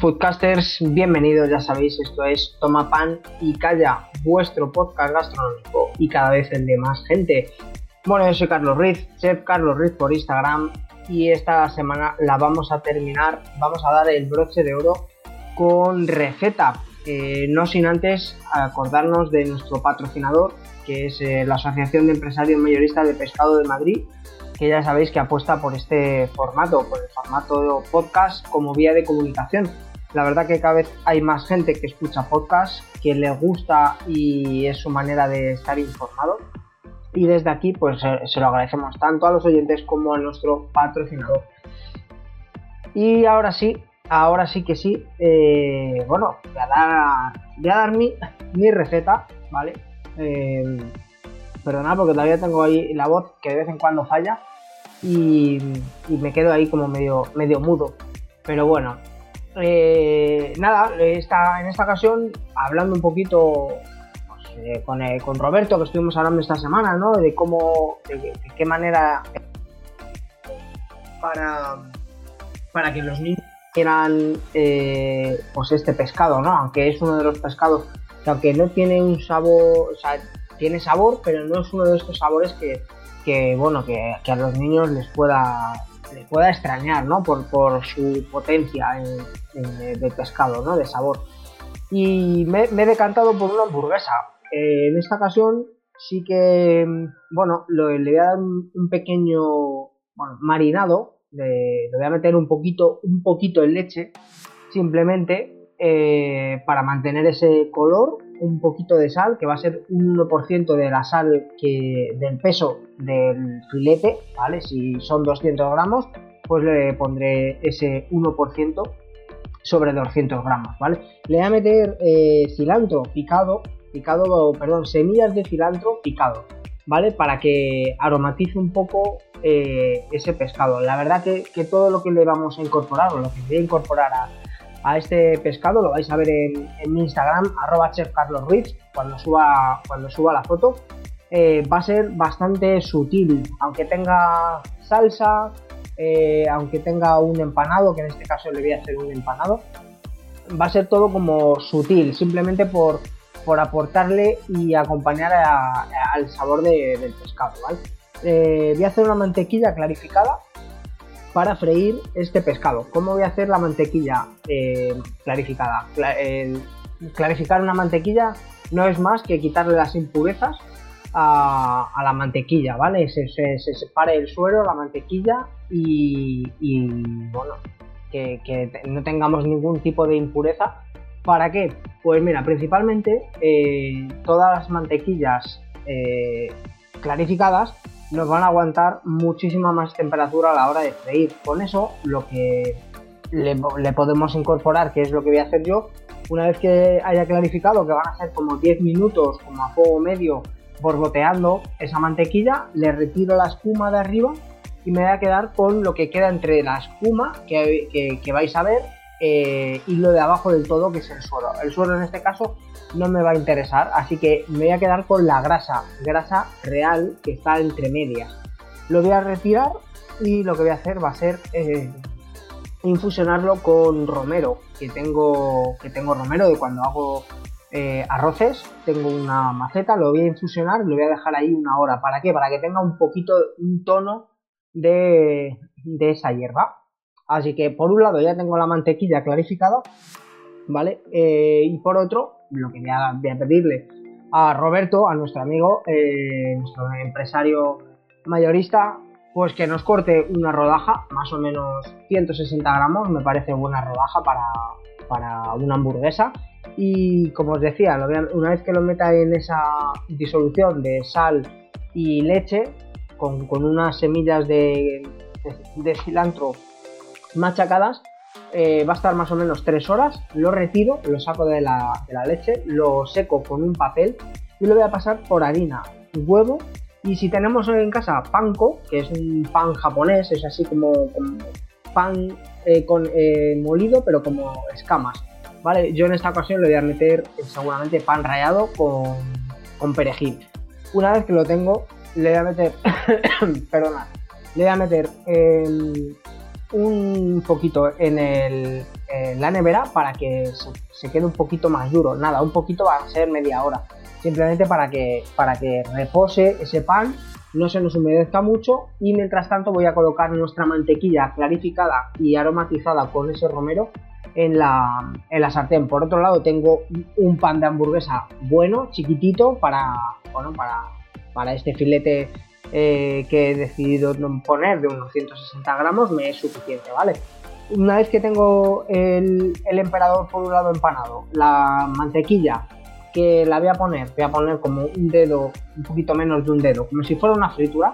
Foodcasters, bienvenidos, ya sabéis, esto es Toma Pan y Calla, vuestro podcast gastronómico y cada vez el de más gente. Bueno, yo soy Carlos Riz, chef Carlos Riz por Instagram y esta semana la vamos a terminar, vamos a dar el broche de oro con receta, no sin antes acordarnos de nuestro patrocinador, que es eh, la Asociación de Empresarios Mayoristas de Pescado de Madrid, que ya sabéis que apuesta por este formato, por el formato podcast como vía de comunicación. La verdad que cada vez hay más gente que escucha podcast, que le gusta y es su manera de estar informado. Y desde aquí pues se lo agradecemos tanto a los oyentes como a nuestro patrocinador. Y ahora sí, ahora sí que sí, eh, bueno, voy a dar, dar mi, mi receta, ¿vale? Eh, perdonad porque todavía tengo ahí la voz que de vez en cuando falla y, me quedo ahí como medio, medio mudo. Pero bueno, eh, nada, esta, en esta ocasión hablando un poquito pues, eh, con, eh, con, Roberto que estuvimos hablando esta semana, ¿no? De cómo, de, qué manera para, para que los niños quieran pues este pescado, ¿no? Aunque es uno de los pescados que aunque no tiene un sabor, tiene sabor, pero no es uno de estos sabores que, que bueno, que, a los niños les pueda, les pueda extrañar, ¿no? Por, por su potencia de pescado, ¿no? De sabor. Y me, he decantado por una hamburguesa. Eh, en esta ocasión sí que, bueno, le voy a dar un, pequeño bueno, marinado. Le, voy a meter un poquito, un poquito en leche, simplemente eh, para mantener ese color un poquito de sal, que va a ser un 1% de la sal que, del peso del filete, ¿vale? Si son 200 gramos, pues le pondré ese 1% sobre 200 gramos, ¿vale? Le voy a meter eh, cilantro picado, picado, perdón, semillas de cilantro picado, ¿vale? Para que aromatice un poco eh, ese pescado. La verdad que, que, todo lo que le vamos a incorporar, o lo que voy a incorporar a, a este pescado, lo vais a ver en, mi Instagram, cuando suba, cuando suba la foto. Eh, va a ser bastante sutil, aunque tenga salsa, eh, aunque tenga un empanado, que en este caso le voy a hacer un empanado, va a ser todo como sutil, simplemente por, por aportarle y acompañar al sabor del pescado, eh, voy a hacer una mantequilla clarificada para freír este pescado. ¿Cómo voy a hacer la mantequilla eh, clarificada? clarificar una mantequilla no es más que quitarle las impurezas a, la mantequilla, ¿vale? Se, separe el suero, la mantequilla y, bueno, que, no tengamos ningún tipo de impureza. ¿Para qué? Pues mira, principalmente eh, todas las mantequillas eh, clarificadas nos van a aguantar muchísima más temperatura a la hora de freír. Con eso lo que le, podemos incorporar, que es lo que voy a hacer yo, una vez que haya clarificado, que van a ser como 10 minutos, como a fuego medio, borboteando esa mantequilla, le retiro la espuma de arriba y me voy a quedar con lo que queda entre la espuma que, vais a ver eh, y lo de abajo del todo, que es el suelo. El suelo en este caso no me va a interesar, así que me voy a quedar con la grasa, grasa real que está entre medias. Lo voy a retirar y lo que voy a hacer va a ser eh, infusionarlo con romero, que tengo, que tengo romero de cuando hago eh, arroces, tengo una maceta, lo voy a infusionar y lo voy a dejar ahí una hora. ¿Para qué? Para que tenga un poquito, un tono de, de esa hierba. Así que por un lado ya tengo la mantequilla clarificada, ¿vale? Eh, y por otro, lo que voy a, pedirle a Roberto, a nuestro amigo, eh, nuestro empresario mayorista, pues que nos corte una rodaja, más o menos 160 gramos, me parece buena rodaja para, para una hamburguesa. Y como os decía, una vez que lo meta en esa disolución de sal y leche, con, unas semillas de, de cilantro machacadas, eh, va a estar más o menos 3 horas, lo retiro, lo saco de la, leche, lo seco con un papel y lo voy a pasar por harina, huevo y si tenemos en casa panko, que es un pan japonés, es así como, pan eh, con, eh, molido pero como escamas, ¿vale? Yo en esta ocasión le voy a meter seguramente pan rallado con, con perejil. Una vez que lo tengo, le voy a meter, perdona, le voy a meter un poquito en, la nevera para que se, quede un poquito más duro. Nada, un poquito va a ser media hora. Simplemente para que, para que repose ese pan, no se nos humedezca mucho y mientras tanto voy a colocar nuestra mantequilla clarificada y aromatizada con ese romero en la, en la sartén. Por otro lado tengo un pan de hamburguesa bueno, chiquitito, para, bueno, para, para este filete eh, que he decidido poner de unos 160 gramos me es suficiente, ¿vale? Una vez que tengo el, emperador por un lado empanado, la mantequilla que la voy a poner, voy a poner como un dedo, un poquito menos de un dedo, como si fuera una fritura,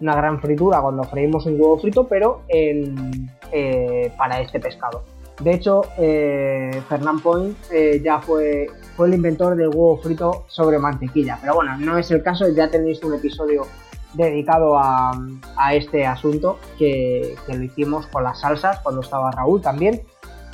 una gran fritura cuando freímos un huevo frito, pero eh, para este pescado. De hecho, eh, Fernand Point eh, ya fue, fue el inventor del huevo frito sobre mantequilla, pero bueno, no es el caso, ya tenéis un episodio dedicado a, este asunto que, lo hicimos con las salsas cuando estaba Raúl también.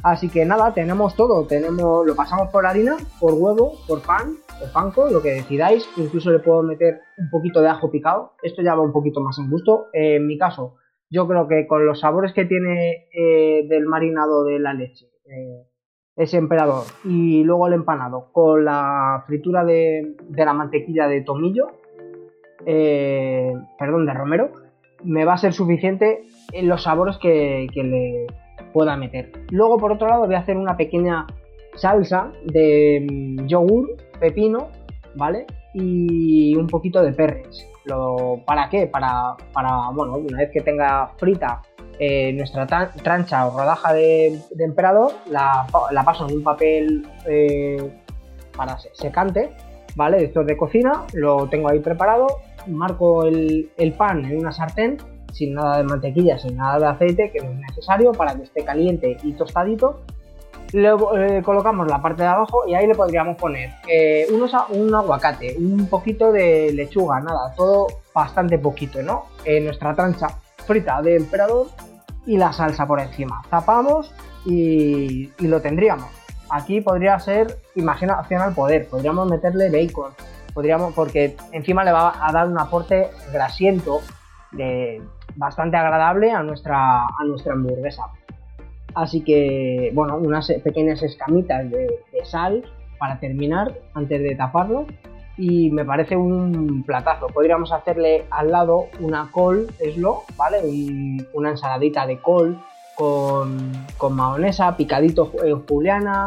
Así que nada, tenemos todo, tenemos, lo pasamos por harina, por huevo, por pan, o panco, lo que decidáis. Incluso le puedo meter un poquito de ajo picado. Esto ya va un poquito más en gusto. en mi caso, yo creo que con los sabores que tiene eh, del marinado de la leche, eh, ese emperador, y luego el empanado, con la fritura de la mantequilla de tomillo, eh, perdón, de romero, me va a ser suficiente en los sabores que, le pueda meter. Luego, por otro lado, voy a hacer una pequeña salsa de mm, yogur, pepino, ¿vale? Y un poquito de perres. Lo, ¿Para qué? Para, para, bueno, una vez que tenga frita eh, nuestra trancha o rodaja de, emperador, la, paso en un papel eh, para secante, ¿vale? Esto de cocina, lo tengo ahí preparado marco el, pan en una sartén sin nada de mantequilla, sin nada de aceite, que no es necesario para que esté caliente y tostadito. Luego eh, colocamos la parte de abajo y ahí le podríamos poner eh, un aguacate, un poquito de lechuga, nada, todo bastante poquito, ¿no? En nuestra trancha frita de emperador y la salsa por encima. Tapamos y lo tendríamos. Aquí podría ser imaginación al poder, podríamos meterle bacon, podríamos, porque encima le va a dar un aporte grasiento bastante agradable a nuestra, a nuestra hamburguesa. Así que, bueno, unas pequeñas escamitas de, sal para terminar antes de taparlo y me parece un platazo. Podríamos hacerle al lado una col eslo, ¿vale? una ensaladita de col con, con mahonesa, picadito juliana,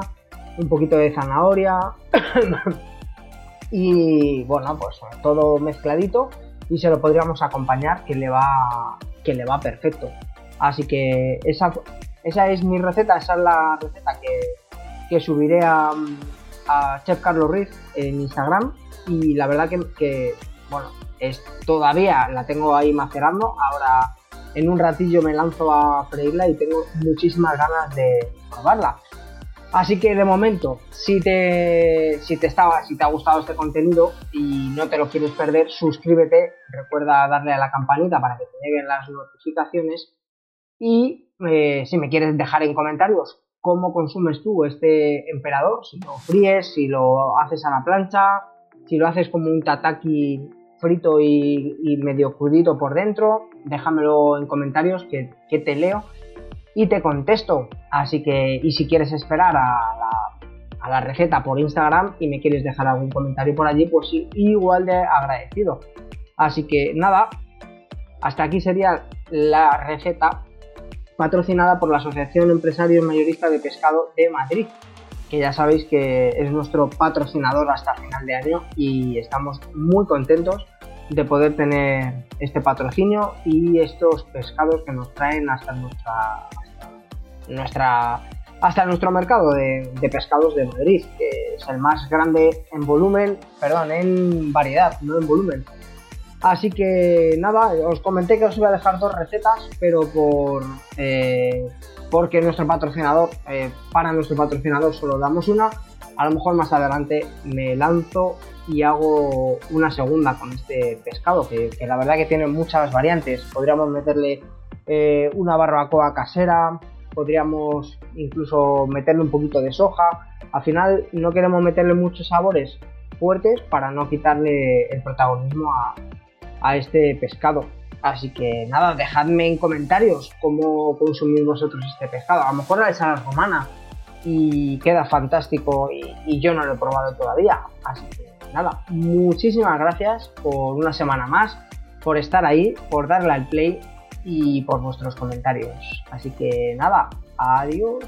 un poquito de zanahoria, y bueno, pues todo mezcladito. Y se lo podríamos acompañar que le va, que le va perfecto. Así que esa, esa es mi receta, esa es la receta que, subiré a, Chef Carlos Riz en Instagram. Y la verdad que, bueno, es, todavía la tengo ahí macerando, ahora en un ratillo me lanzo a freírla y tengo muchísimas ganas de probarla. Así que de momento, si te, si te estaba, si te ha gustado este contenido y no te lo quieres perder, suscríbete, recuerda darle a la campanita para que te lleguen las notificaciones y eh, si me quieres dejar en comentarios cómo consumes tú este emperador, si lo fríes, si lo haces a la plancha, si lo haces como un tataki frito y, medio crudito por dentro, déjamelo en comentarios que, te leo y te contesto. Así que, y si quieres esperar a la, receta por Instagram y me quieres dejar algún comentario por allí, pues sí, igual de agradecido. Así que nada, hasta aquí sería la receta. patrocinada por la Asociación Empresarios Mayorista de Pescado de Madrid, que ya sabéis que es nuestro patrocinador hasta final de año y estamos muy contentos de poder tener este patrocinio y estos pescados que nos traen hasta nuestra nuestra hasta nuestro mercado de, pescados de Madrid, que es el más grande en volumen, perdón, en variedad, no en volumen. Así que nada, os comenté que os iba a dejar dos recetas, pero por eh, porque nuestro patrocinador, eh, para nuestro patrocinador solo damos una, a lo mejor más adelante me lanzo y hago una segunda con este pescado, que, la verdad que tiene muchas variantes. Podríamos meterle eh, una barbacoa casera, podríamos incluso meterle un poquito de soja. Al final no queremos meterle muchos sabores fuertes para no quitarle el protagonismo a, este pescado. Así que nada, dejadme en comentarios cómo consumís vosotros este pescado. A lo mejor la ensalada romana y queda fantástico y, y, yo no lo he probado todavía. Así que nada, muchísimas gracias por una semana más, por estar ahí, por darle al play y por vuestros comentarios. Así que nada, adiós.